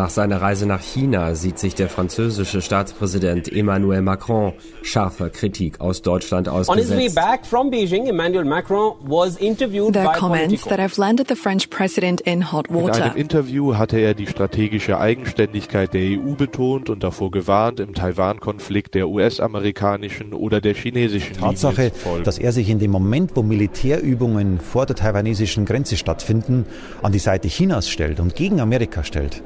Nach seiner Reise nach China sieht sich der französische Staatspräsident Emmanuel Macron scharfer Kritik aus Deutschland ausgesetzt. On his way back from Beijing, Emmanuel Macron was interviewed the comments that have landed the French president in hot water. In einem Interview hatte er die strategische Eigenständigkeit der EU betont und davor gewarnt, im Taiwan-Konflikt der US-amerikanischen oder der chinesischen Tatsache, dass er sich in dem Moment, wo Militärübungen vor der taiwanesischen Grenze stattfinden, an die Seite Chinas stellt und gegen Amerika stellt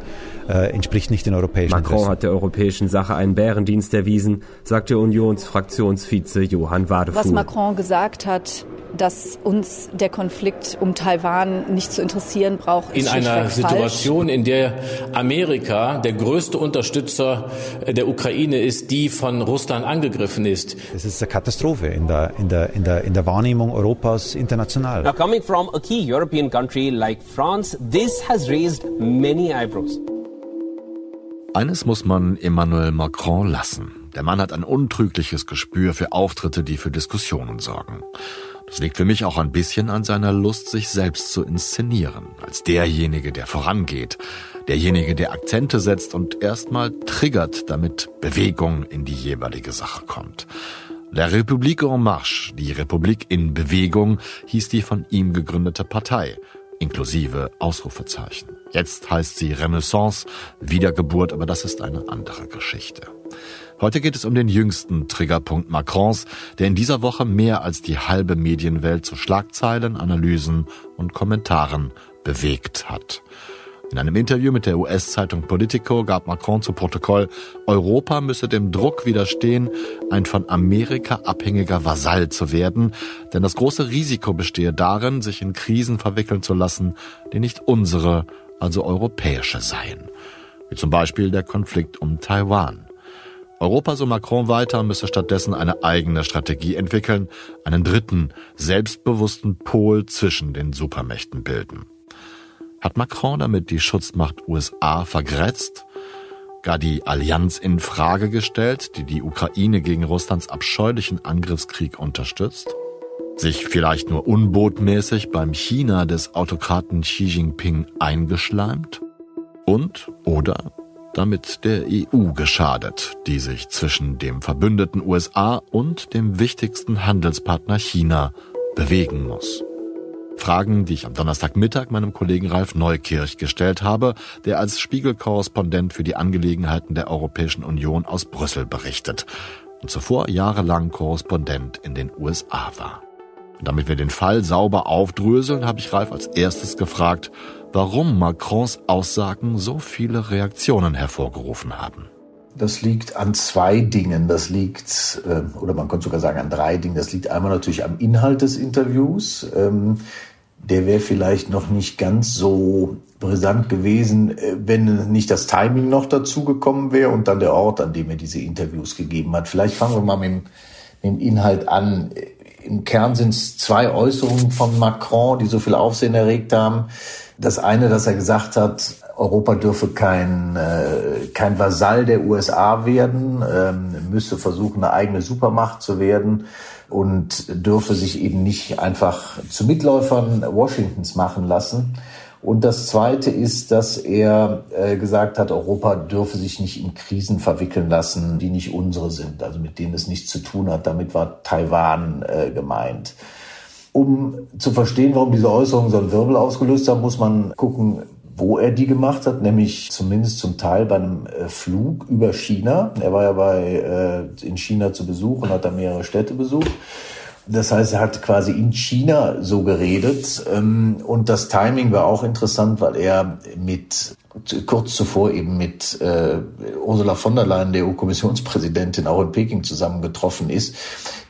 äh, entspricht nicht den europäischen Macron Interessen. hat der europäischen Sache einen Bärendienst erwiesen, sagte Unionsfraktionsvize Johann Wadefuhl. Was Macron gesagt hat, dass uns der Konflikt um Taiwan nicht zu interessieren braucht. Ist in einer Situation, in der Amerika der größte Unterstützer der Ukraine ist, die von Russland angegriffen ist. Es ist eine Katastrophe in der, in der, in der, in der Wahrnehmung Europas international. Now coming from a key European country like France, this has raised many eyebrows. Eines muss man Emmanuel Macron lassen. Der Mann hat ein untrügliches Gespür für Auftritte, die für Diskussionen sorgen. Das liegt für mich auch ein bisschen an seiner Lust, sich selbst zu inszenieren, als derjenige, der vorangeht, derjenige, der Akzente setzt und erstmal triggert, damit Bewegung in die jeweilige Sache kommt. La République en Marche, die Republik in Bewegung, hieß die von ihm gegründete Partei inklusive Ausrufezeichen. Jetzt heißt sie Renaissance, Wiedergeburt, aber das ist eine andere Geschichte. Heute geht es um den jüngsten Triggerpunkt Macrons, der in dieser Woche mehr als die halbe Medienwelt zu Schlagzeilen, Analysen und Kommentaren bewegt hat. In einem Interview mit der US-Zeitung Politico gab Macron zu Protokoll, Europa müsse dem Druck widerstehen, ein von Amerika abhängiger Vasall zu werden, denn das große Risiko bestehe darin, sich in Krisen verwickeln zu lassen, die nicht unsere, also europäische seien. Wie zum Beispiel der Konflikt um Taiwan. Europa, so Macron weiter, müsse stattdessen eine eigene Strategie entwickeln, einen dritten, selbstbewussten Pol zwischen den Supermächten bilden. Hat Macron damit die Schutzmacht USA vergrätzt? Gar die Allianz in Frage gestellt, die die Ukraine gegen Russlands abscheulichen Angriffskrieg unterstützt? Sich vielleicht nur unbotmäßig beim China des Autokraten Xi Jinping eingeschleimt? Und oder damit der EU geschadet, die sich zwischen dem verbündeten USA und dem wichtigsten Handelspartner China bewegen muss. Fragen, die ich am Donnerstagmittag meinem Kollegen Ralf Neukirch gestellt habe, der als Spiegelkorrespondent für die Angelegenheiten der Europäischen Union aus Brüssel berichtet und zuvor jahrelang Korrespondent in den USA war. Und damit wir den Fall sauber aufdröseln, habe ich Ralf als erstes gefragt, warum Macrons Aussagen so viele Reaktionen hervorgerufen haben. Das liegt an zwei Dingen. Das liegt, äh, oder man könnte sogar sagen an drei Dingen. Das liegt einmal natürlich am Inhalt des Interviews. Ähm, der wäre vielleicht noch nicht ganz so brisant gewesen, äh, wenn nicht das Timing noch dazu gekommen wäre und dann der Ort, an dem er diese Interviews gegeben hat. Vielleicht fangen wir mal mit dem, mit dem Inhalt an. Im Kern sind es zwei Äußerungen von Macron, die so viel Aufsehen erregt haben. Das eine, dass er gesagt hat, Europa dürfe kein, äh, kein Vasall der USA werden, ähm, müsse versuchen, eine eigene Supermacht zu werden und dürfe sich eben nicht einfach zu Mitläufern Washingtons machen lassen. Und das Zweite ist, dass er äh, gesagt hat, Europa dürfe sich nicht in Krisen verwickeln lassen, die nicht unsere sind, also mit denen es nichts zu tun hat. Damit war Taiwan äh, gemeint. Um zu verstehen, warum diese Äußerungen so einen Wirbel ausgelöst haben, muss man gucken, wo er die gemacht hat, nämlich zumindest zum Teil bei einem äh, Flug über China. Er war ja bei, äh, in China zu Besuch und hat da mehrere Städte besucht. Das heißt, er hat quasi in China so geredet. Ähm, und das Timing war auch interessant, weil er mit kurz zuvor eben mit äh, Ursula von der Leyen, der EU-Kommissionspräsidentin, auch in Peking zusammengetroffen ist,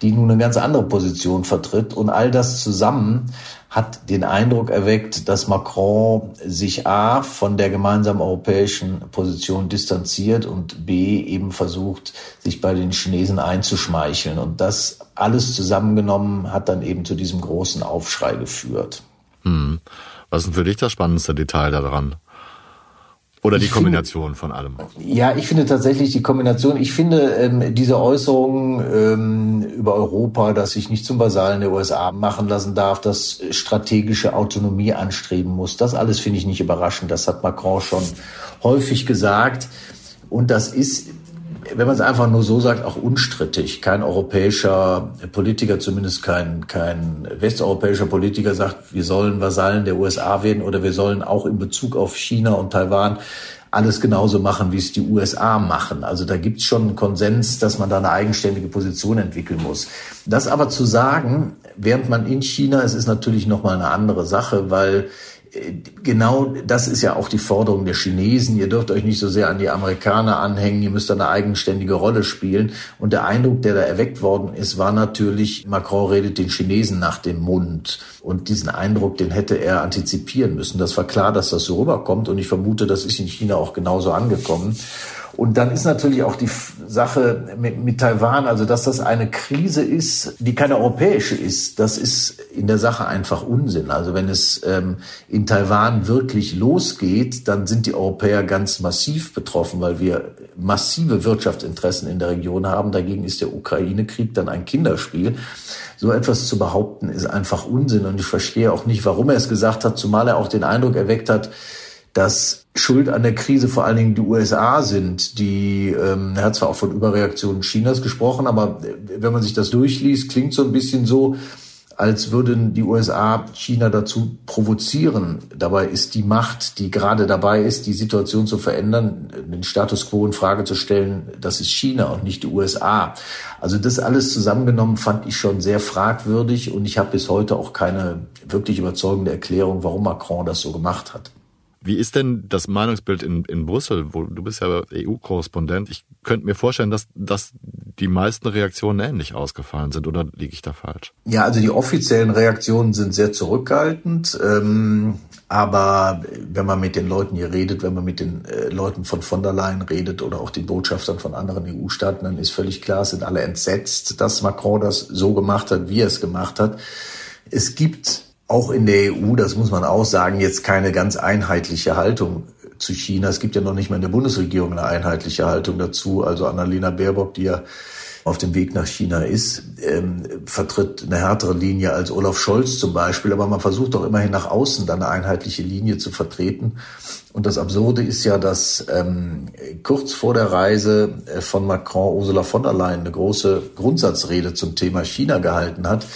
die nun eine ganz andere Position vertritt. Und all das zusammen hat den Eindruck erweckt, dass Macron sich A von der gemeinsamen europäischen Position distanziert und B eben versucht, sich bei den Chinesen einzuschmeicheln. Und das alles zusammengenommen hat dann eben zu diesem großen Aufschrei geführt. Hm. Was ist denn für dich das spannendste Detail daran? Oder die Kombination finde, von allem? Ja, ich finde tatsächlich die Kombination. Ich finde ähm, diese Äußerung ähm, über Europa, dass sich nicht zum Vasallen der USA machen lassen darf, dass strategische Autonomie anstreben muss, das alles finde ich nicht überraschend. Das hat Macron schon häufig gesagt. Und das ist wenn man es einfach nur so sagt, auch unstrittig. Kein europäischer Politiker, zumindest kein, kein westeuropäischer Politiker sagt, wir sollen Vasallen der USA werden oder wir sollen auch in Bezug auf China und Taiwan alles genauso machen, wie es die USA machen. Also da gibt es schon einen Konsens, dass man da eine eigenständige Position entwickeln muss. Das aber zu sagen, während man in China, es ist natürlich nochmal eine andere Sache, weil genau das ist ja auch die Forderung der Chinesen. Ihr dürft euch nicht so sehr an die Amerikaner anhängen, ihr müsst eine eigenständige Rolle spielen. Und der Eindruck, der da erweckt worden ist, war natürlich, Macron redet den Chinesen nach dem Mund. Und diesen Eindruck, den hätte er antizipieren müssen. Das war klar, dass das so rüberkommt. Und ich vermute, das ist in China auch genauso angekommen. Und dann ist natürlich auch die Sache mit, mit, Taiwan, also dass das eine Krise ist, die keine europäische ist, das ist in der Sache einfach Unsinn. Also wenn es ähm, in Taiwan wirklich losgeht, dann sind die Europäer ganz massiv betroffen, weil wir massive Wirtschaftsinteressen in der Region haben. Dagegen ist der Ukraine-Krieg dann ein Kinderspiel. So etwas zu behaupten, ist einfach Unsinn. Und ich verstehe auch nicht, warum er es gesagt hat, zumal er auch den Eindruck erweckt hat, dass Schuld an der Krise vor allen Dingen die USA sind, die, ähm, er hat zwar auch von Überreaktionen Chinas gesprochen, aber äh, wenn man sich das durchliest, klingt so ein bisschen so, als würden die USA China dazu provozieren. Dabei ist die Macht, die gerade dabei ist, die Situation zu verändern, den Status quo in Frage zu stellen, das ist China und nicht die USA. Also das alles zusammengenommen fand ich schon sehr fragwürdig und ich habe bis heute auch keine wirklich überzeugende Erklärung, warum Macron das so gemacht hat. Wie ist denn das Meinungsbild in, in Brüssel? Wo, du bist ja EU-Korrespondent. Ich könnte mir vorstellen, dass, dass die meisten Reaktionen ähnlich ausgefallen sind, oder liege ich da falsch? Ja, also die offiziellen Reaktionen sind sehr zurückhaltend. Ähm, aber wenn man mit den Leuten hier redet, wenn man mit den äh, Leuten von von der Leyen redet oder auch den Botschaftern von anderen EU-Staaten, dann ist völlig klar, sind alle entsetzt, dass Macron das so gemacht hat, wie er es gemacht hat. Es gibt auch in der EU, das muss man auch sagen, jetzt keine ganz einheitliche Haltung zu China. Es gibt ja noch nicht mal in der Bundesregierung eine einheitliche Haltung dazu. Also Annalena Baerbock, die ja auf dem Weg nach China ist, ähm, vertritt eine härtere Linie als Olaf Scholz zum Beispiel. Aber man versucht doch immerhin nach außen dann eine einheitliche Linie zu vertreten. Und das Absurde ist ja, dass ähm, kurz vor der Reise äh, von Macron Ursula von der Leyen eine große Grundsatzrede zum Thema China gehalten hat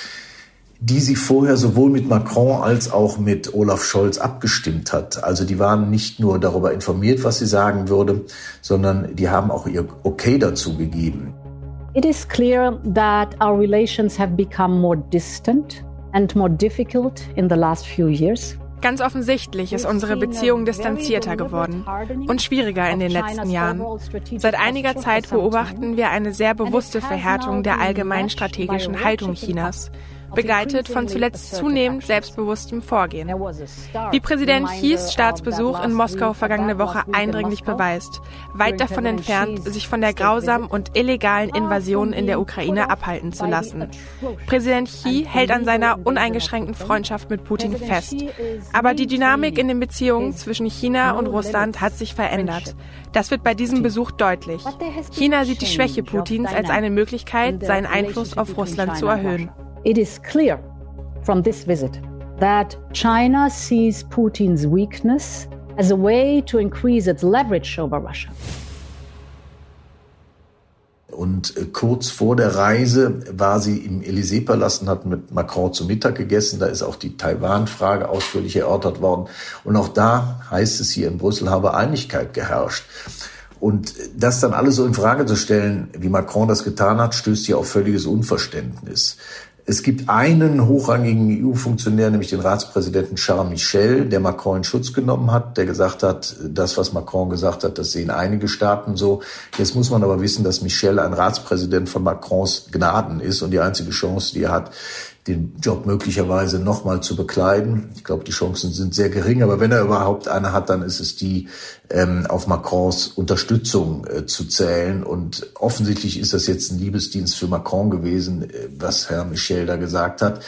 die sie vorher sowohl mit Macron als auch mit Olaf Scholz abgestimmt hat. Also die waren nicht nur darüber informiert, was sie sagen würde, sondern die haben auch ihr Okay dazu gegeben. It is clear that our relations have become more distant and more difficult in the last few years. Ganz offensichtlich ist unsere Beziehung distanzierter geworden und schwieriger in den letzten Jahren. Seit einiger Zeit beobachten wir eine sehr bewusste Verhärtung der allgemeinen strategischen Haltung Chinas begleitet von zuletzt zunehmend selbstbewusstem Vorgehen. Wie Präsident Xis Staatsbesuch in Moskau vergangene Woche eindringlich beweist, weit davon entfernt, sich von der grausamen und illegalen Invasion in der Ukraine abhalten zu lassen. Präsident Xi hält an seiner uneingeschränkten Freundschaft mit Putin fest. Aber die Dynamik in den Beziehungen zwischen China und Russland hat sich verändert. Das wird bei diesem Besuch deutlich. China sieht die Schwäche Putins als eine Möglichkeit, seinen Einfluss auf Russland zu erhöhen. It is clear from this visit that China sees Putin's weakness as a way to increase its leverage over Russia. Und äh, kurz vor der Reise war sie im Élysée-Palast und hat mit Macron zu Mittag gegessen. Da ist auch die Taiwan-Frage ausführlich erörtert worden. Und auch da heißt es hier in Brüssel, habe Einigkeit geherrscht. Und das dann alles so in Frage zu stellen, wie Macron das getan hat, stößt hier auf völliges Unverständnis. Es gibt einen hochrangigen EU-Funktionär, nämlich den Ratspräsidenten Charles Michel, der Macron in Schutz genommen hat, der gesagt hat, das, was Macron gesagt hat, das sehen einige Staaten so. Jetzt muss man aber wissen, dass Michel ein Ratspräsident von Macrons Gnaden ist und die einzige Chance, die er hat, den Job möglicherweise nochmal zu bekleiden. Ich glaube, die Chancen sind sehr gering, aber wenn er überhaupt eine hat, dann ist es die, ähm, auf Macrons Unterstützung äh, zu zählen. Und offensichtlich ist das jetzt ein Liebesdienst für Macron gewesen, äh, was Herr Michel da gesagt hat.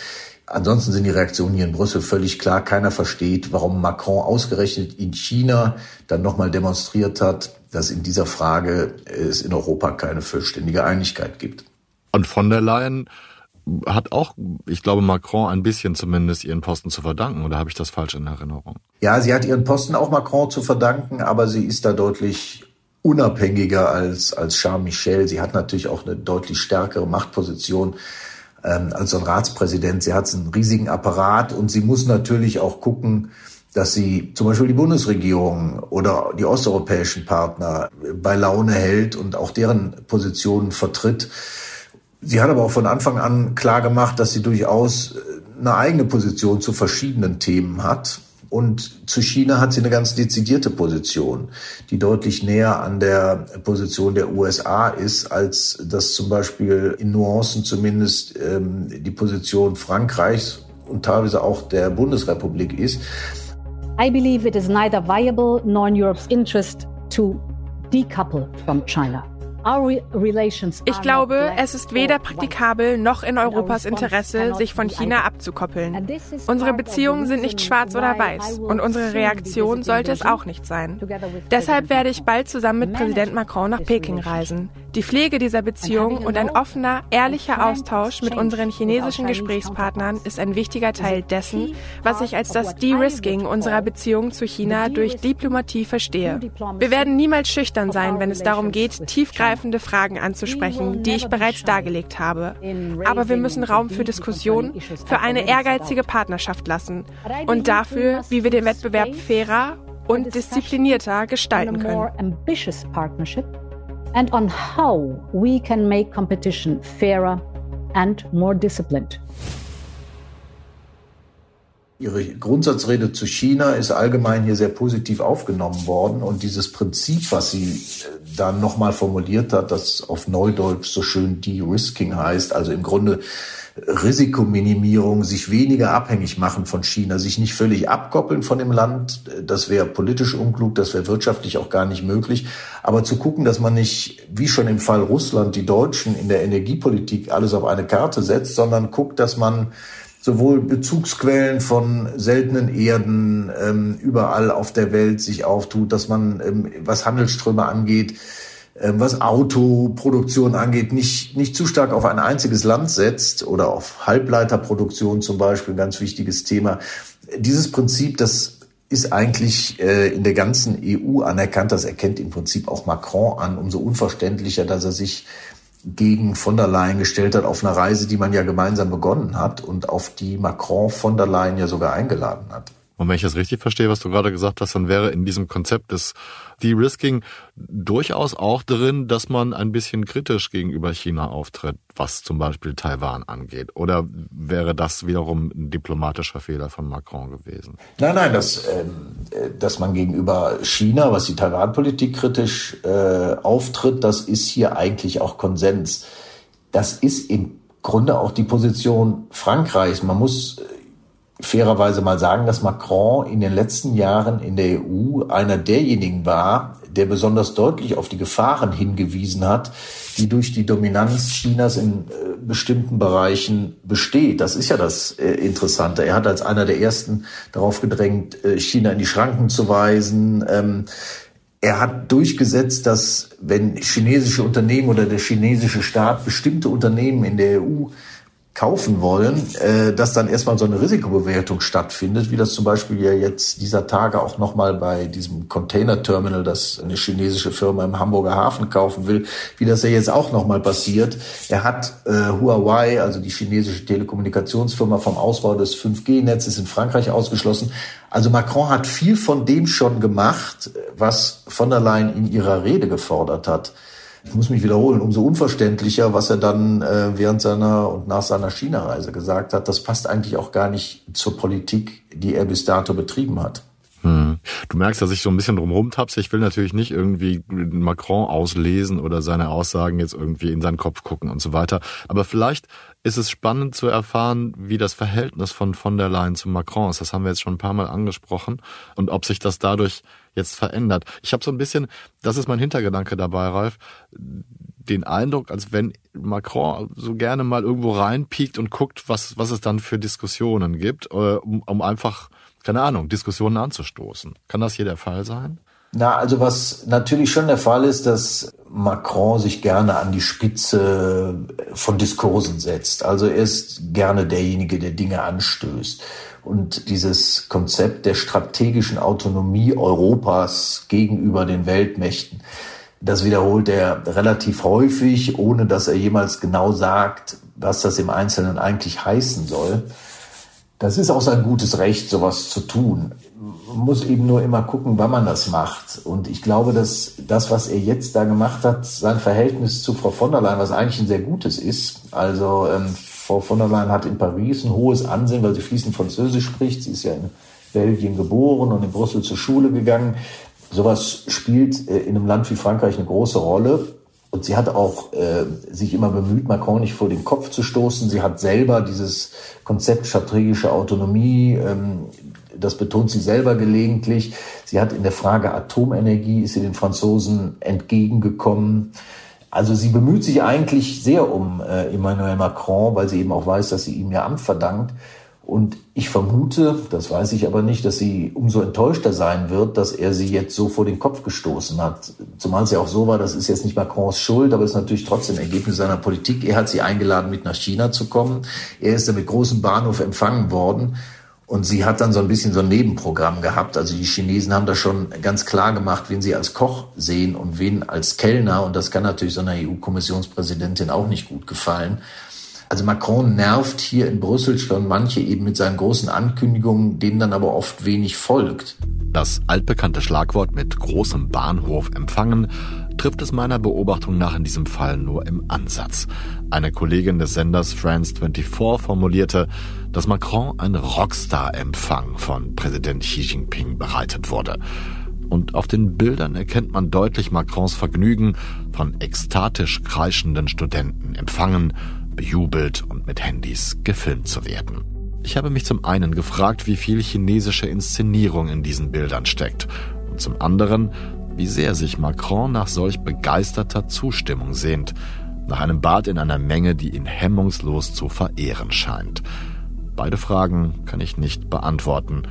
Ansonsten sind die Reaktionen hier in Brüssel völlig klar. Keiner versteht, warum Macron ausgerechnet in China dann nochmal demonstriert hat, dass in dieser Frage es in Europa keine vollständige Einigkeit gibt. Und von der Leyen hat auch, ich glaube, Macron ein bisschen zumindest ihren Posten zu verdanken, oder habe ich das falsch in Erinnerung? Ja, sie hat ihren Posten auch Macron zu verdanken, aber sie ist da deutlich unabhängiger als, als Charles Michel. Sie hat natürlich auch eine deutlich stärkere Machtposition ähm, als ein Ratspräsident. Sie hat einen riesigen Apparat und sie muss natürlich auch gucken, dass sie zum Beispiel die Bundesregierung oder die osteuropäischen Partner bei Laune hält und auch deren Positionen vertritt. Sie hat aber auch von Anfang an klar gemacht, dass sie durchaus äh, eine eigene Position zu verschiedenen Themen hat. Und zu China hat sie eine ganz dezidierte Position, die deutlich näher an der Position der USA ist, als das zum Beispiel in Nuancen zumindest ähm, die Position Frankreichs und teilweise auch der Bundesrepublik ist. I believe it is neither viable nor in Europe's interest to decouple from China. Ich glaube, es ist weder praktikabel noch in Europas Interesse, sich von China abzukoppeln. Unsere Beziehungen sind nicht schwarz oder weiß und unsere Reaktion sollte es auch nicht sein. Deshalb werde ich bald zusammen mit Präsident Macron nach Peking reisen. Die Pflege dieser Beziehung und ein offener, ehrlicher Austausch mit unseren chinesischen Gesprächspartnern ist ein wichtiger Teil dessen, was ich als das De-Risking unserer Beziehung zu China durch Diplomatie verstehe. Wir werden niemals schüchtern sein, wenn es darum geht, tiefgreifende Fragen anzusprechen, die ich bereits dargelegt habe. Aber wir müssen Raum für Diskussion, für eine ehrgeizige Partnerschaft lassen und dafür, wie wir den Wettbewerb fairer und disziplinierter gestalten können and on how we can make competition fairer and more disciplined. Ihre Grundsatzrede zu China ist allgemein hier sehr positiv aufgenommen worden und dieses Prinzip, was sie äh, dann nochmal formuliert hat, das auf Neudeutsch so schön De-Risking heißt, also im Grunde Risikominimierung, sich weniger abhängig machen von China, sich nicht völlig abkoppeln von dem Land, das wäre politisch unklug, das wäre wirtschaftlich auch gar nicht möglich. Aber zu gucken, dass man nicht, wie schon im Fall Russland, die Deutschen in der Energiepolitik alles auf eine Karte setzt, sondern guckt, dass man sowohl Bezugsquellen von seltenen Erden ähm, überall auf der Welt sich auftut, dass man, ähm, was Handelsströme angeht, ähm, was Autoproduktion angeht, nicht, nicht zu stark auf ein einziges Land setzt oder auf Halbleiterproduktion zum Beispiel, ein ganz wichtiges Thema. Dieses Prinzip, das ist eigentlich äh, in der ganzen EU anerkannt. Das erkennt im Prinzip auch Macron an. Umso unverständlicher, dass er sich gegen von der Leyen gestellt hat auf einer Reise, die man ja gemeinsam begonnen hat und auf die Macron von der Leyen ja sogar eingeladen hat. Und wenn ich das richtig verstehe, was du gerade gesagt hast, dann wäre in diesem Konzept des De-Risking durchaus auch drin, dass man ein bisschen kritisch gegenüber China auftritt, was zum Beispiel Taiwan angeht. Oder wäre das wiederum ein diplomatischer Fehler von Macron gewesen? Nein, nein, dass, ähm, dass man gegenüber China, was die Taiwan-Politik kritisch äh, auftritt, das ist hier eigentlich auch Konsens. Das ist im Grunde auch die Position Frankreichs. Man muss fairerweise mal sagen, dass Macron in den letzten Jahren in der EU einer derjenigen war, der besonders deutlich auf die Gefahren hingewiesen hat, die durch die Dominanz Chinas in äh, bestimmten Bereichen besteht. Das ist ja das äh, Interessante. Er hat als einer der ersten darauf gedrängt, äh, China in die Schranken zu weisen. Ähm, er hat durchgesetzt, dass wenn chinesische Unternehmen oder der chinesische Staat bestimmte Unternehmen in der EU kaufen wollen, äh, dass dann erstmal so eine Risikobewertung stattfindet, wie das zum Beispiel ja jetzt dieser Tage auch nochmal bei diesem Container-Terminal, das eine chinesische Firma im Hamburger Hafen kaufen will, wie das ja jetzt auch nochmal passiert. Er hat äh, Huawei, also die chinesische Telekommunikationsfirma, vom Ausbau des 5G-Netzes in Frankreich ausgeschlossen. Also Macron hat viel von dem schon gemacht, was von der Leyen in ihrer Rede gefordert hat ich muss mich wiederholen, umso unverständlicher, was er dann äh, während seiner und nach seiner China-Reise gesagt hat. Das passt eigentlich auch gar nicht zur Politik, die er bis dato betrieben hat. Hm. Du merkst, dass ich so ein bisschen drumherum tapse. Ich will natürlich nicht irgendwie Macron auslesen oder seine Aussagen jetzt irgendwie in seinen Kopf gucken und so weiter. Aber vielleicht ist es spannend zu erfahren, wie das Verhältnis von von der Leyen zu Macron ist. Das haben wir jetzt schon ein paar Mal angesprochen und ob sich das dadurch jetzt verändert. Ich habe so ein bisschen, das ist mein Hintergedanke dabei, Ralf, den Eindruck, als wenn Macron so gerne mal irgendwo reinpiekt und guckt, was, was es dann für Diskussionen gibt, äh, um, um einfach, keine Ahnung, Diskussionen anzustoßen. Kann das hier der Fall sein? Na, also was natürlich schon der Fall ist, dass Macron sich gerne an die Spitze von Diskursen setzt. Also er ist gerne derjenige, der Dinge anstößt. Und dieses Konzept der strategischen Autonomie Europas gegenüber den Weltmächten, das wiederholt er relativ häufig, ohne dass er jemals genau sagt, was das im Einzelnen eigentlich heißen soll. Das ist auch sein gutes Recht, sowas zu tun. Muss eben nur immer gucken, wann man das macht. Und ich glaube, dass das, was er jetzt da gemacht hat, sein Verhältnis zu Frau von der Leyen, was eigentlich ein sehr gutes ist. Also ähm, Frau von der Leyen hat in Paris ein hohes Ansehen, weil sie fließend Französisch spricht. Sie ist ja in Belgien geboren und in Brüssel zur Schule gegangen. Sowas spielt äh, in einem Land wie Frankreich eine große Rolle. Und sie hat auch äh, sich immer bemüht, Macron nicht vor den Kopf zu stoßen. Sie hat selber dieses Konzept strategische Autonomie, ähm, das betont sie selber gelegentlich. Sie hat in der Frage Atomenergie, ist sie den Franzosen entgegengekommen. Also sie bemüht sich eigentlich sehr um äh, Emmanuel Macron, weil sie eben auch weiß, dass sie ihm ihr Amt verdankt. Und ich vermute, das weiß ich aber nicht, dass sie umso enttäuschter sein wird, dass er sie jetzt so vor den Kopf gestoßen hat. Zumal es ja auch so war, das ist jetzt nicht Macrons Schuld, aber es ist natürlich trotzdem Ergebnis seiner Politik. Er hat sie eingeladen, mit nach China zu kommen. Er ist dann mit großem Bahnhof empfangen worden. Und sie hat dann so ein bisschen so ein Nebenprogramm gehabt. Also die Chinesen haben da schon ganz klar gemacht, wen sie als Koch sehen und wen als Kellner. Und das kann natürlich so einer EU-Kommissionspräsidentin auch nicht gut gefallen. Also Macron nervt hier in Brüssel schon manche eben mit seinen großen Ankündigungen, denen dann aber oft wenig folgt. Das altbekannte Schlagwort mit großem Bahnhof empfangen trifft es meiner Beobachtung nach in diesem Fall nur im Ansatz. Eine Kollegin des Senders France 24 formulierte, dass Macron ein Rockstar-Empfang von Präsident Xi Jinping bereitet wurde. Und auf den Bildern erkennt man deutlich Macrons Vergnügen, von ekstatisch kreischenden Studenten empfangen bejubelt und mit Handys gefilmt zu werden. Ich habe mich zum einen gefragt, wie viel chinesische Inszenierung in diesen Bildern steckt und zum anderen, wie sehr sich Macron nach solch begeisterter Zustimmung sehnt, nach einem Bad in einer Menge, die ihn hemmungslos zu verehren scheint. Beide Fragen kann ich nicht beantworten,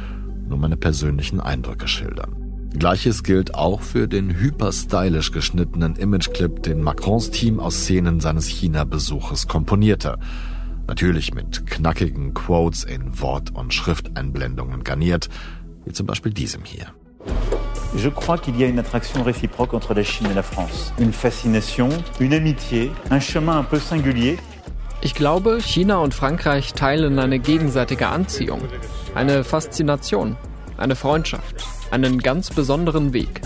nur meine persönlichen Eindrücke schildern. Gleiches gilt auch für den hyperstylisch geschnittenen Imageclip, den Macrons Team aus Szenen seines China-Besuches komponierte. Natürlich mit knackigen Quotes in Wort- und Schrifteinblendungen garniert, wie zum Beispiel diesem hier. Je crois qu'il y a une attraction réciproque entre la Chine et la France. Une fascination, une amitié, un chemin un peu singulier. Ich glaube, China und Frankreich teilen eine gegenseitige Anziehung, eine Faszination, eine Freundschaft, einen ganz besonderen Weg.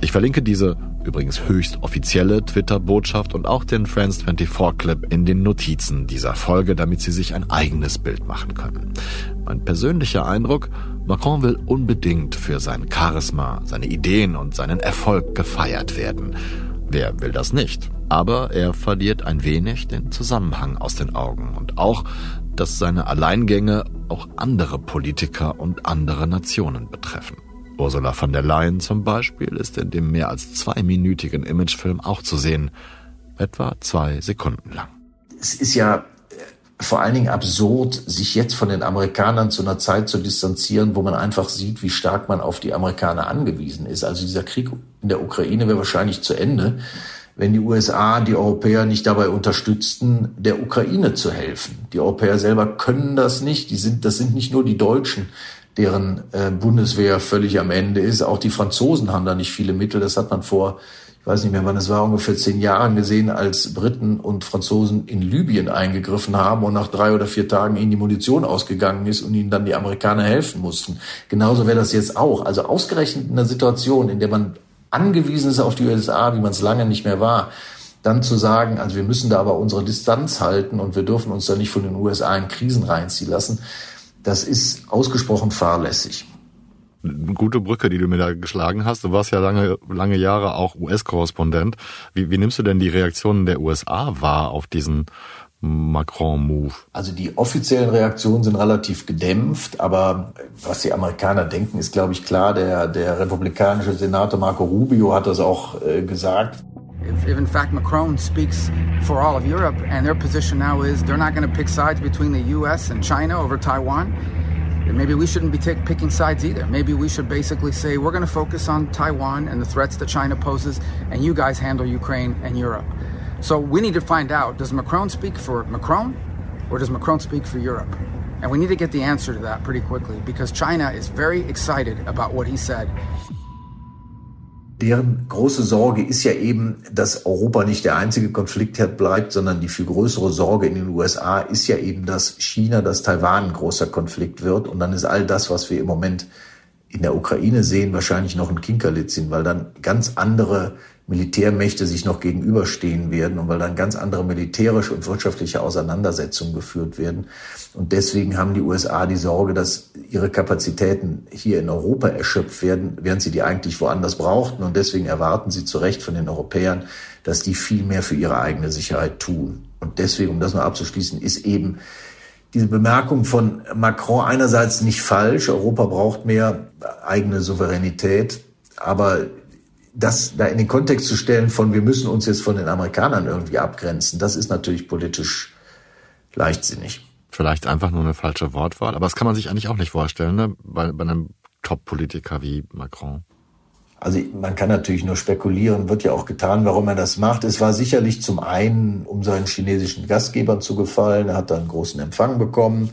Ich verlinke diese übrigens höchst offizielle Twitter-Botschaft und auch den Friends 24 Clip in den Notizen dieser Folge, damit Sie sich ein eigenes Bild machen können. Mein persönlicher Eindruck, Macron will unbedingt für sein Charisma, seine Ideen und seinen Erfolg gefeiert werden. Wer will das nicht? Aber er verliert ein wenig den Zusammenhang aus den Augen und auch, dass seine Alleingänge auch andere Politiker und andere Nationen betreffen. Ursula von der Leyen zum Beispiel ist in dem mehr als zweiminütigen Imagefilm auch zu sehen, etwa zwei Sekunden lang. Es ist ja äh, vor allen Dingen absurd, sich jetzt von den Amerikanern zu einer Zeit zu distanzieren, wo man einfach sieht, wie stark man auf die Amerikaner angewiesen ist. Also dieser Krieg in der Ukraine wäre wahrscheinlich zu Ende wenn die USA die Europäer nicht dabei unterstützten, der Ukraine zu helfen. Die Europäer selber können das nicht. Die sind, das sind nicht nur die Deutschen, deren äh, Bundeswehr völlig am Ende ist. Auch die Franzosen haben da nicht viele Mittel. Das hat man vor, ich weiß nicht mehr wann es war, ungefähr zehn Jahren gesehen, als Briten und Franzosen in Libyen eingegriffen haben und nach drei oder vier Tagen ihnen die Munition ausgegangen ist und ihnen dann die Amerikaner helfen mussten. Genauso wäre das jetzt auch. Also ausgerechnet in einer Situation, in der man angewiesen ist auf die USA, wie man es lange nicht mehr war, dann zu sagen, also wir müssen da aber unsere Distanz halten und wir dürfen uns da nicht von den USA in Krisen reinziehen lassen, das ist ausgesprochen fahrlässig. Gute Brücke, die du mir da geschlagen hast. Du warst ja lange, lange Jahre auch US-Korrespondent. Wie, wie nimmst du denn die Reaktionen der USA wahr auf diesen Macron-Move? Also die offiziellen Reaktionen sind relativ gedämpft, aber was die Amerikaner denken, ist, glaube ich, klar. Der, der republikanische Senator Marco Rubio hat das auch äh, gesagt. If, if in fact Macron speaks for all of Europe and their position now is they're not going to pick sides between the US and China over Taiwan, then maybe we shouldn't be take, picking sides either. Maybe we should basically say we're going to focus on Taiwan and the threats that China poses, and you guys handle Ukraine and Europe. So we need to find out does Macron speak for Macron or does Macron speak for Europe? And we need to get the answer to that pretty quickly because China is very excited about what he said. Deren große Sorge ist ja eben, dass Europa nicht der einzige Konfliktherd bleibt, sondern die viel größere Sorge in den USA ist ja eben, dass China, dass Taiwan ein großer Konflikt wird. Und dann ist all das, was wir im Moment in der Ukraine sehen, wahrscheinlich noch ein Kinkerlitzchen, weil dann ganz andere Militärmächte sich noch gegenüberstehen werden und weil dann ganz andere militärische und wirtschaftliche Auseinandersetzungen geführt werden. Und deswegen haben die USA die Sorge, dass ihre Kapazitäten hier in Europa erschöpft werden, während sie die eigentlich woanders brauchten. Und deswegen erwarten sie zu Recht von den Europäern, dass die viel mehr für ihre eigene Sicherheit tun. Und deswegen, um das mal abzuschließen, ist eben diese Bemerkung von Macron einerseits nicht falsch. Europa braucht mehr eigene Souveränität. Aber das da in den Kontext zu stellen von, wir müssen uns jetzt von den Amerikanern irgendwie abgrenzen, das ist natürlich politisch leichtsinnig. Vielleicht einfach nur eine falsche Wortwahl, aber das kann man sich eigentlich auch nicht vorstellen, ne? bei, bei einem Top-Politiker wie Macron. Also man kann natürlich nur spekulieren, wird ja auch getan, warum er das macht. Es war sicherlich zum einen, um seinen chinesischen Gastgebern zu gefallen. Er hat dann einen großen Empfang bekommen.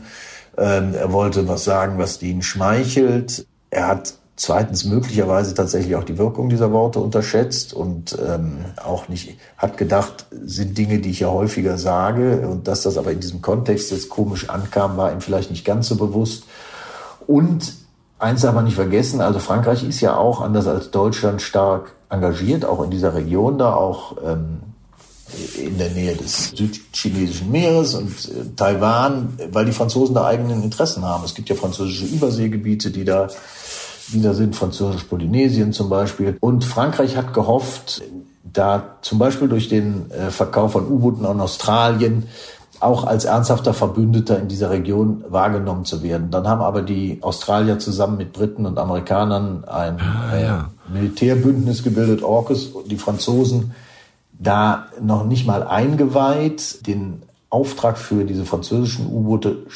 Ähm, er wollte was sagen, was ihnen schmeichelt. Er hat zweitens möglicherweise tatsächlich auch die Wirkung dieser Worte unterschätzt und ähm, auch nicht hat gedacht, sind Dinge, die ich ja häufiger sage und dass das aber in diesem Kontext jetzt komisch ankam, war ihm vielleicht nicht ganz so bewusst. Und eins darf man nicht vergessen, also Frankreich ist ja auch anders als Deutschland stark engagiert, auch in dieser Region da, auch ähm, in der Nähe des südchinesischen Meeres und äh, Taiwan, weil die Franzosen da eigenen Interessen haben. Es gibt ja französische Überseegebiete, die da wieder sind, Französisch-Polynesien zum Beispiel. Und Frankreich hat gehofft, da zum Beispiel durch den äh, Verkauf von U-Booten an Australien auch als ernsthafter Verbündeter in dieser Region wahrgenommen zu werden. Dann haben aber die Australier zusammen mit Briten und Amerikanern ein ah, ja. Militärbündnis gebildet, AUKUS, die Franzosen da noch nicht mal eingeweiht, den Auftrag für diese französischen U-Boote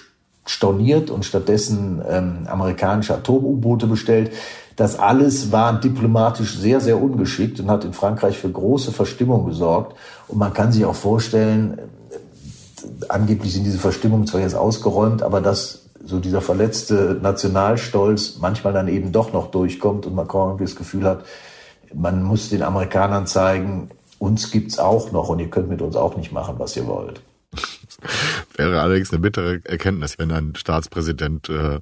storniert und stattdessen ähm, amerikanische Atom-U-Boote bestellt. Das alles war diplomatisch sehr, sehr ungeschickt und hat in Frankreich für große Verstimmung gesorgt. Und man kann sich auch vorstellen, äh, angeblich sind diese Verstimmungen zwar jetzt ausgeräumt, aber dass so dieser verletzte Nationalstolz manchmal dann eben doch noch durchkommt und Macron das Gefühl hat, man muss den Amerikanern zeigen, uns gibt's auch noch und ihr könnt mit uns auch nicht machen, was ihr wollt. Wäre allerdings eine bittere Erkenntnis, wenn ein Staatspräsident, äh,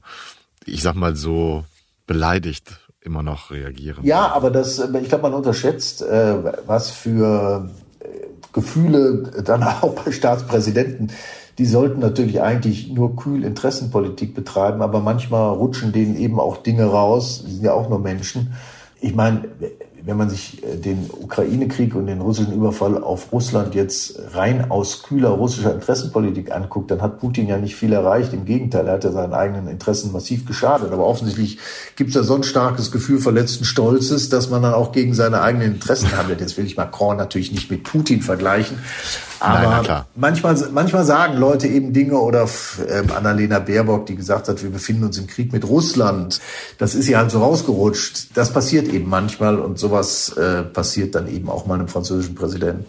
ich sag mal so, beleidigt immer noch reagieren. Ja, aber das, ich glaube, man unterschätzt, äh, was für äh, Gefühle dann auch bei Staatspräsidenten die sollten natürlich eigentlich nur kühl Interessenpolitik betreiben, aber manchmal rutschen denen eben auch Dinge raus, die sind ja auch nur Menschen. Ich meine, wenn man sich äh, den Ukraine-Krieg und den russischen Überfall auf Russland jetzt rein aus kühler russischer Interessenpolitik anguckt, dann hat Putin ja nicht viel erreicht. Im Gegenteil, er hat ja seinen eigenen Interessen massiv geschadet. Aber offensichtlich gibt es ja so ein starkes Gefühl verletzten Stolzes, dass man dann auch gegen seine eigenen Interessen handelt. Jetzt will ich Macron natürlich nicht mit Putin vergleichen. Aber Nein, manchmal, manchmal sagen Leute eben Dinge oder ähm, Annalena Baerbock, die gesagt hat, wir befinden uns im Krieg mit Russland. Das ist ja halt so rausgerutscht. Das passiert eben manchmal und sowas äh, passiert dann eben auch mal einem französischen Präsidenten.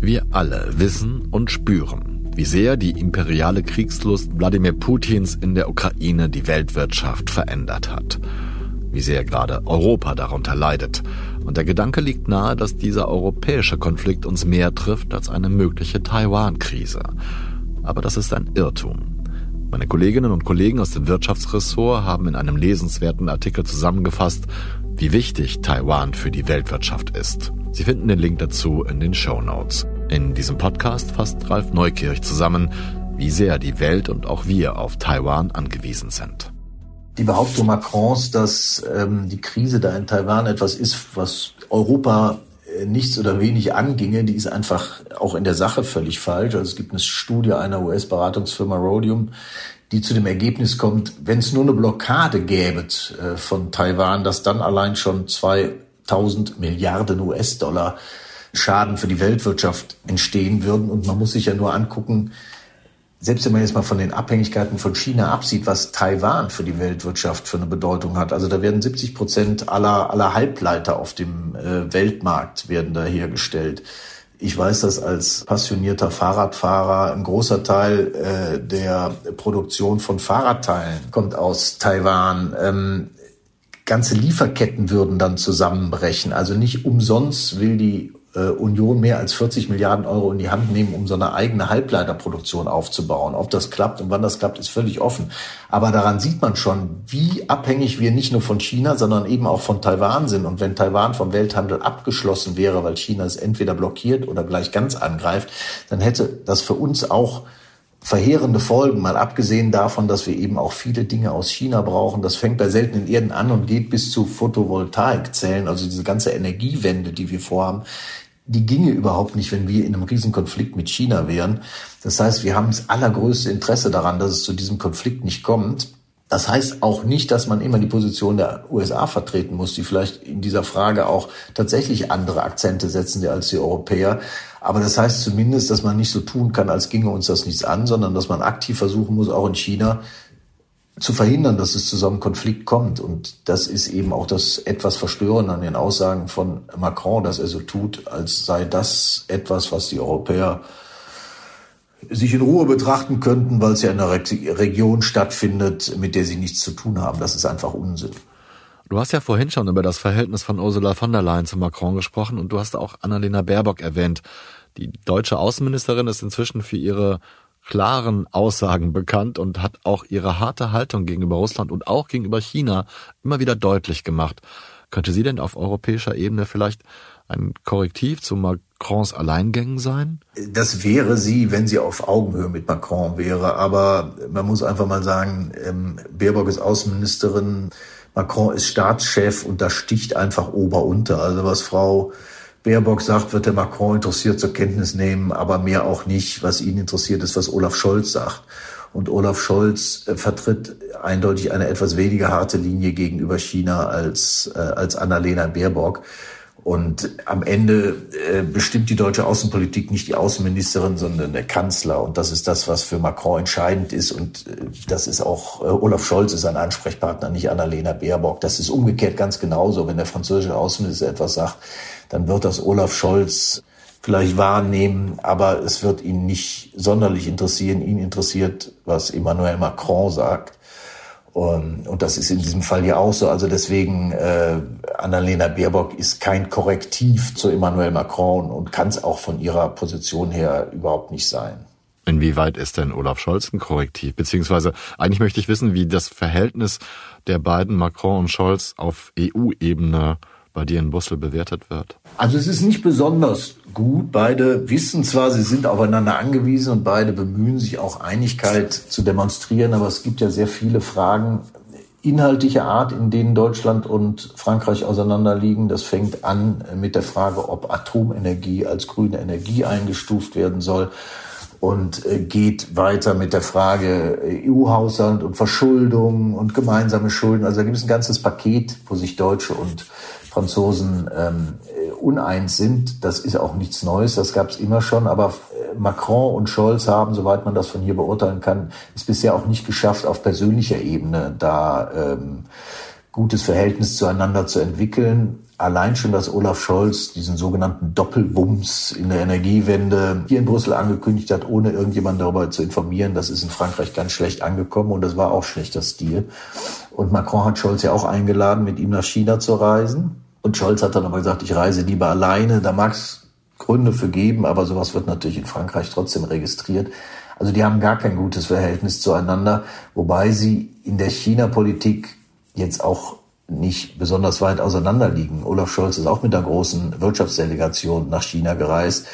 Wir alle wissen und spüren, wie sehr die imperiale Kriegslust Wladimir Putins in der Ukraine die Weltwirtschaft verändert hat wie sehr gerade Europa darunter leidet. Und der Gedanke liegt nahe, dass dieser europäische Konflikt uns mehr trifft als eine mögliche Taiwan-Krise. Aber das ist ein Irrtum. Meine Kolleginnen und Kollegen aus dem Wirtschaftsressort haben in einem lesenswerten Artikel zusammengefasst, wie wichtig Taiwan für die Weltwirtschaft ist. Sie finden den Link dazu in den Show Notes. In diesem Podcast fasst Ralf Neukirch zusammen, wie sehr die Welt und auch wir auf Taiwan angewiesen sind die Behauptung Macrons, dass ähm, die Krise da in Taiwan etwas ist, was Europa äh, nichts oder wenig anginge, die ist einfach auch in der Sache völlig falsch. Also es gibt eine Studie einer US-Beratungsfirma Rhodium, die zu dem Ergebnis kommt, wenn es nur eine Blockade gäbe äh, von Taiwan, dass dann allein schon zwei 1000 Milliarden US-Dollar Schaden für die Weltwirtschaft entstehen würden. Und man muss sich ja nur angucken, selbst wenn man jetzt mal von den Abhängigkeiten von China absieht, was Taiwan für die Weltwirtschaft für eine Bedeutung hat. Also da werden 70 Prozent aller, aller Halbleiter auf dem äh, Weltmarkt werden da hergestellt. Ich weiß das als passionierter Fahrradfahrer. Ein großer Teil äh, der Produktion von Fahrradteilen kommt aus Taiwan. Ähm, ganze Lieferketten würden dann zusammenbrechen. Also nicht umsonst will die Union mehr als 40 Milliarden Euro in die Hand nehmen, um so eine eigene Halbleiterproduktion aufzubauen. Ob das klappt und wann das klappt, ist völlig offen. Aber daran sieht man schon, wie abhängig wir nicht nur von China, sondern eben auch von Taiwan sind. Und wenn Taiwan vom Welthandel abgeschlossen wäre, weil China es entweder blockiert oder gleich ganz angreift, dann hätte das für uns auch verheerende Folgen, mal abgesehen davon, dass wir eben auch viele Dinge aus China brauchen. Das fängt bei seltenen Erden an und geht bis zu Photovoltaikzellen, also diese ganze Energiewende, die wir vorhaben, die ginge überhaupt nicht, wenn wir in einem Riesenkonflikt mit China wären. Das heißt, wir haben das allergrößte Interesse daran, dass es zu diesem Konflikt nicht kommt. Das heißt auch nicht, dass man immer die Position der USA vertreten muss, die vielleicht in dieser Frage auch tatsächlich andere Akzente setzen als die Europäer. Aber das heißt zumindest, dass man nicht so tun kann, als ginge uns das nichts an, sondern dass man aktiv versuchen muss, auch in China zu verhindern, dass es zu so einem Konflikt kommt. Und das ist eben auch das etwas Verstörende an den Aussagen von Macron, dass er so tut, als sei das etwas, was die Europäer sich in Ruhe betrachten könnten, weil es ja in einer Region stattfindet, mit der sie nichts zu tun haben. Das ist einfach Unsinn. Du hast ja vorhin schon über das Verhältnis von Ursula von der Leyen zu Macron gesprochen und du hast auch Annalena Baerbock erwähnt. Die deutsche Außenministerin ist inzwischen für ihre klaren Aussagen bekannt und hat auch ihre harte Haltung gegenüber Russland und auch gegenüber China immer wieder deutlich gemacht. Könnte sie denn auf europäischer Ebene vielleicht ein Korrektiv zu Macrons Alleingängen sein? Das wäre sie, wenn sie auf Augenhöhe mit Macron wäre. Aber man muss einfach mal sagen, ähm, Baerbock ist Außenministerin, Macron ist Staatschef und da sticht einfach Ober unter. Also was Frau Baerbock sagt, wird der Macron interessiert zur Kenntnis nehmen, aber mehr auch nicht. Was ihn interessiert, ist, was Olaf Scholz sagt. Und Olaf Scholz äh, vertritt eindeutig eine etwas weniger harte Linie gegenüber China als, äh, als Annalena Baerbock. Und am Ende äh, bestimmt die deutsche Außenpolitik nicht die Außenministerin, sondern der Kanzler. Und das ist das, was für Macron entscheidend ist. Und äh, das ist auch, äh, Olaf Scholz ist ein Ansprechpartner, nicht Annalena Baerbock. Das ist umgekehrt ganz genauso. Wenn der französische Außenminister etwas sagt, dann wird das Olaf Scholz vielleicht wahrnehmen, aber es wird ihn nicht sonderlich interessieren. Ihn interessiert, was Emmanuel Macron sagt. Und, und das ist in diesem Fall ja auch so. Also deswegen, äh, Annalena Baerbock ist kein Korrektiv zu Emmanuel Macron und kann es auch von ihrer Position her überhaupt nicht sein. Inwieweit ist denn Olaf Scholz ein Korrektiv? Beziehungsweise eigentlich möchte ich wissen, wie das Verhältnis der beiden Macron und Scholz auf EU-Ebene bei dir in Brüssel bewertet wird? Also es ist nicht besonders gut. Beide wissen zwar, sie sind aufeinander angewiesen und beide bemühen sich auch Einigkeit zu demonstrieren, aber es gibt ja sehr viele Fragen inhaltlicher Art, in denen Deutschland und Frankreich auseinanderliegen. Das fängt an mit der Frage, ob Atomenergie als grüne Energie eingestuft werden soll und äh, geht weiter mit der Frage EU-Haushalt und Verschuldung und gemeinsame Schulden. Also da gibt es ein ganzes Paket, wo sich Deutsche und Franzosen ähm, uneins sind. Das ist auch nichts Neues, das gab es immer schon. Aber äh, Macron und Scholz haben, soweit man das von hier beurteilen kann, es bisher auch nicht geschafft, auf persönlicher Ebene da ähm, gutes Verhältnis zueinander zu entwickeln. Allein schon, dass Olaf Scholz diesen sogenannten Doppelbums in der Energiewende hier in Brüssel angekündigt hat, ohne irgendjemand darüber zu informieren, das ist in Frankreich ganz schlecht angekommen und das war auch schlechter Stil. Und Macron hat Scholz ja auch eingeladen, mit ihm nach China zu reisen. Und Scholz hat dann aber gesagt, ich reise lieber alleine. Da mag es Gründe für geben, aber sowas wird natürlich in Frankreich trotzdem registriert. Also die haben gar kein gutes Verhältnis zueinander, wobei sie in der China-Politik jetzt auch nicht besonders weit auseinander liegen. Olaf Scholz ist auch mit einer großen Wirtschaftsdelegation nach China gereist.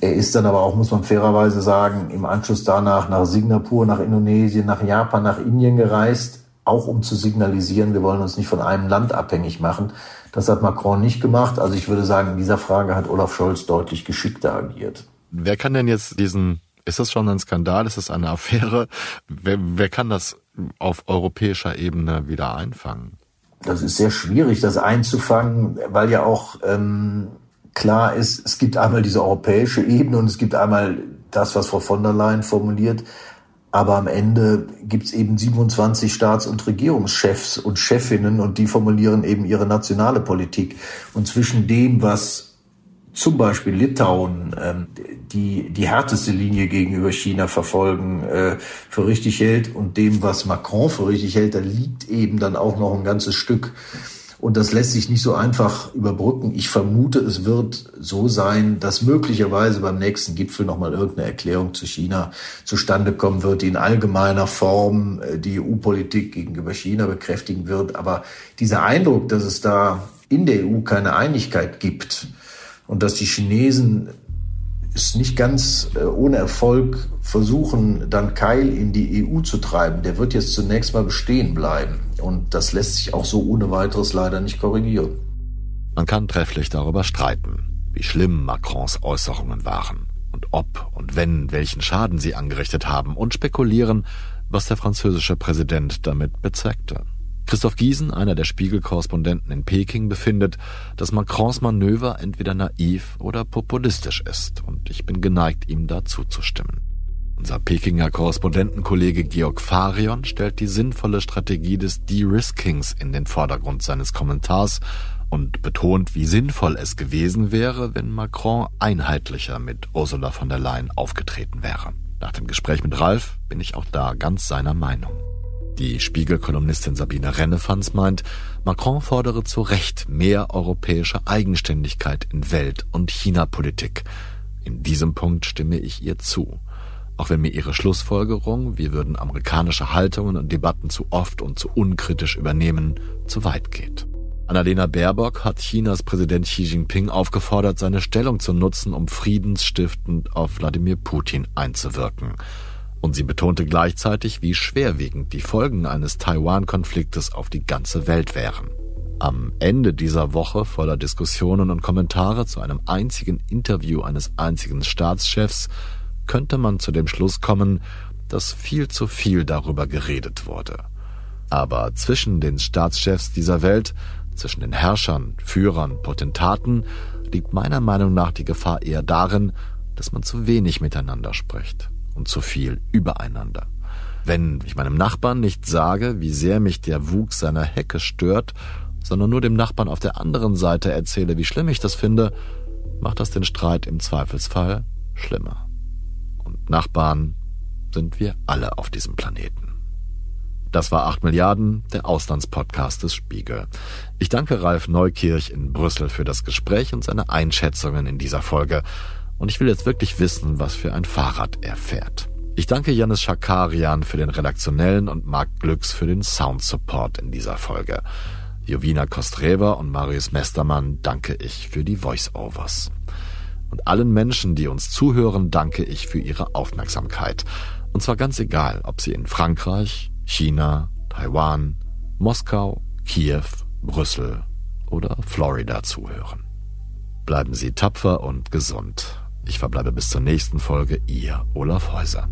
Er ist dann aber auch, muss man fairerweise sagen, im Anschluss danach nach Singapur, nach Indonesien, nach Japan, nach Indien gereist, auch um zu signalisieren, wir wollen uns nicht von einem Land abhängig machen. Das hat Macron nicht gemacht. Also ich würde sagen, in dieser Frage hat Olaf Scholz deutlich geschickter agiert. Wer kann denn jetzt diesen, ist das schon ein Skandal, ist das eine Affäre? Wer, wer kann das auf europäischer Ebene wieder einfangen? das ist sehr schwierig, das einzufangen, weil ja auch ähm, klar ist, es gibt einmal diese europäische Ebene und es gibt einmal das, was Frau von der Leyen formuliert. Aber am Ende gibt es eben 27 Staats- und Regierungschefs und Chefinnen und die formulieren eben ihre nationale Politik. Und zwischen dem, was zum Beispiel Litauen ähm, die die härteste Linie gegenüber China verfolgen äh, für richtig hält und dem, was Macron für richtig hält, da liegt eben dann auch noch ein ganzes Stück. Und das lässt sich nicht so einfach überbrücken. Ich vermute, es wird so sein, dass möglicherweise beim nächsten Gipfel nochmal irgendeine Erklärung zu China zustande kommen wird, die in allgemeiner Form äh, die EU-Politik gegenüber China bekräftigen wird. Aber dieser Eindruck, dass es da in der EU keine Einigkeit gibt, und dass die Chinesen es nicht ganz äh, ohne Erfolg versuchen, dann Keil in die EU zu treiben, der wird jetzt zunächst mal bestehen bleiben. Und das lässt sich auch so ohne weiteres leider nicht korrigieren. Man kann trefflich darüber streiten, wie schlimm Macrons Äußerungen waren und ob und wenn welchen Schaden sie angerichtet haben und spekulieren, was der französische Präsident damit bezweckte. Christoph Giesen, einer der Spiegel-Korrespondenten in Peking, befindet, dass Macrons Manöver entweder naiv oder populistisch ist, und ich bin geneigt, ihm da zuzustimmen. Unser Pekinger Korrespondentenkollege Georg Farion stellt die sinnvolle Strategie des De-Riskings in den Vordergrund seines Kommentars und betont, wie sinnvoll es gewesen wäre, wenn Macron einheitlicher mit Ursula von der Leyen aufgetreten wäre. Nach dem Gespräch mit Ralf bin ich auch da ganz seiner Meinung. Die Spiegel-Kolumnistin Sabine Rennefanz meint, Macron fordere zu Recht mehr europäische Eigenständigkeit in Welt- und China-Politik. In diesem Punkt stimme ich ihr zu. Auch wenn mir ihre Schlussfolgerung, wir würden amerikanische Haltungen und Debatten zu oft und zu unkritisch übernehmen, zu weit geht. Annalena Baerbock hat Chinas Präsident Xi Jinping aufgefordert, seine Stellung zu nutzen, um friedensstiftend auf Wladimir Putin einzuwirken. Und sie betonte gleichzeitig, wie schwerwiegend die Folgen eines Taiwan-Konfliktes auf die ganze Welt wären. Am Ende dieser Woche voller Diskussionen und Kommentare zu einem einzigen Interview eines einzigen Staatschefs könnte man zu dem Schluss kommen, dass viel zu viel darüber geredet wurde. Aber zwischen den Staatschefs dieser Welt, zwischen den Herrschern, Führern, Potentaten, liegt meiner Meinung nach die Gefahr eher darin, dass man zu wenig miteinander spricht und zu viel übereinander. Wenn ich meinem Nachbarn nicht sage, wie sehr mich der Wuchs seiner Hecke stört, sondern nur dem Nachbarn auf der anderen Seite erzähle, wie schlimm ich das finde, macht das den Streit im Zweifelsfall schlimmer. Und Nachbarn sind wir alle auf diesem Planeten. Das war 8 Milliarden, der Auslandspodcast des Spiegel. Ich danke Ralf Neukirch in Brüssel für das Gespräch und seine Einschätzungen in dieser Folge und ich will jetzt wirklich wissen, was für ein Fahrrad er fährt. Ich danke Janis Schakarian für den redaktionellen und Marc Glücks für den Sound-Support in dieser Folge. Jovina Kostrever und Marius Mestermann danke ich für die Voice-Overs. Und allen Menschen, die uns zuhören, danke ich für ihre Aufmerksamkeit. Und zwar ganz egal, ob sie in Frankreich, China, Taiwan, Moskau, Kiew, Brüssel oder Florida zuhören. Bleiben Sie tapfer und gesund. Ich verbleibe bis zur nächsten Folge, ihr Olaf Häuser.